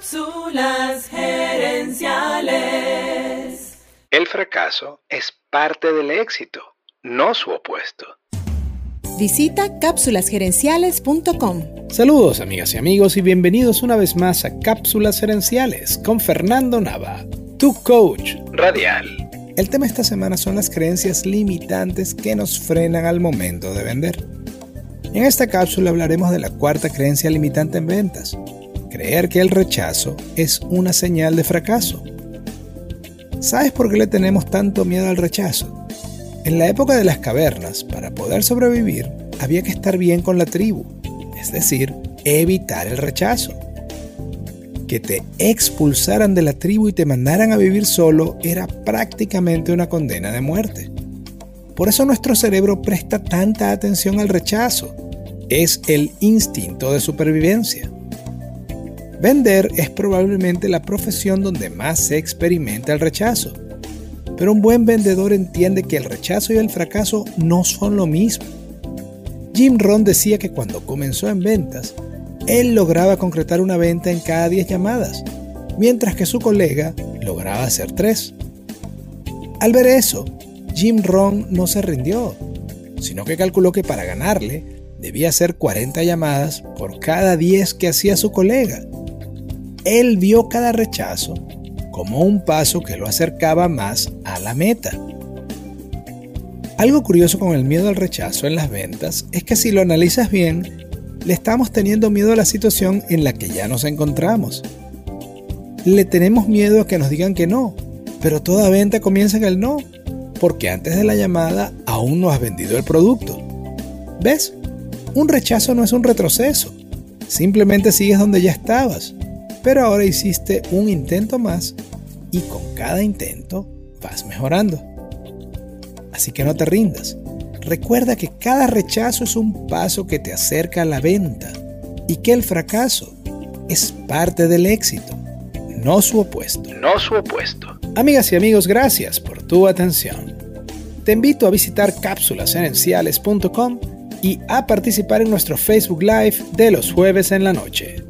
Cápsulas gerenciales. El fracaso es parte del éxito, no su opuesto. Visita cápsulasgerenciales.com. Saludos amigas y amigos y bienvenidos una vez más a Cápsulas Gerenciales con Fernando Nava, tu coach Radial. El tema esta semana son las creencias limitantes que nos frenan al momento de vender. En esta cápsula hablaremos de la cuarta creencia limitante en ventas, creer que el rechazo es una señal de fracaso. ¿Sabes por qué le tenemos tanto miedo al rechazo? En la época de las cavernas, para poder sobrevivir, había que estar bien con la tribu, es decir, evitar el rechazo. Que te expulsaran de la tribu y te mandaran a vivir solo era prácticamente una condena de muerte. Por eso nuestro cerebro presta tanta atención al rechazo. Es el instinto de supervivencia. Vender es probablemente la profesión donde más se experimenta el rechazo. Pero un buen vendedor entiende que el rechazo y el fracaso no son lo mismo. Jim Rohn decía que cuando comenzó en ventas, él lograba concretar una venta en cada 10 llamadas, mientras que su colega lograba hacer 3. Al ver eso, Jim Rohn no se rindió, sino que calculó que para ganarle debía hacer 40 llamadas por cada 10 que hacía su colega él vio cada rechazo como un paso que lo acercaba más a la meta. Algo curioso con el miedo al rechazo en las ventas es que si lo analizas bien, le estamos teniendo miedo a la situación en la que ya nos encontramos. Le tenemos miedo a que nos digan que no, pero toda venta comienza en el no, porque antes de la llamada aún no has vendido el producto. ¿Ves? Un rechazo no es un retroceso, simplemente sigues donde ya estabas pero ahora hiciste un intento más y con cada intento vas mejorando. Así que no te rindas. Recuerda que cada rechazo es un paso que te acerca a la venta y que el fracaso es parte del éxito, no su opuesto. No su opuesto. Amigas y amigos, gracias por tu atención. Te invito a visitar cápsulasgerenciales.com y a participar en nuestro Facebook Live de los jueves en la noche.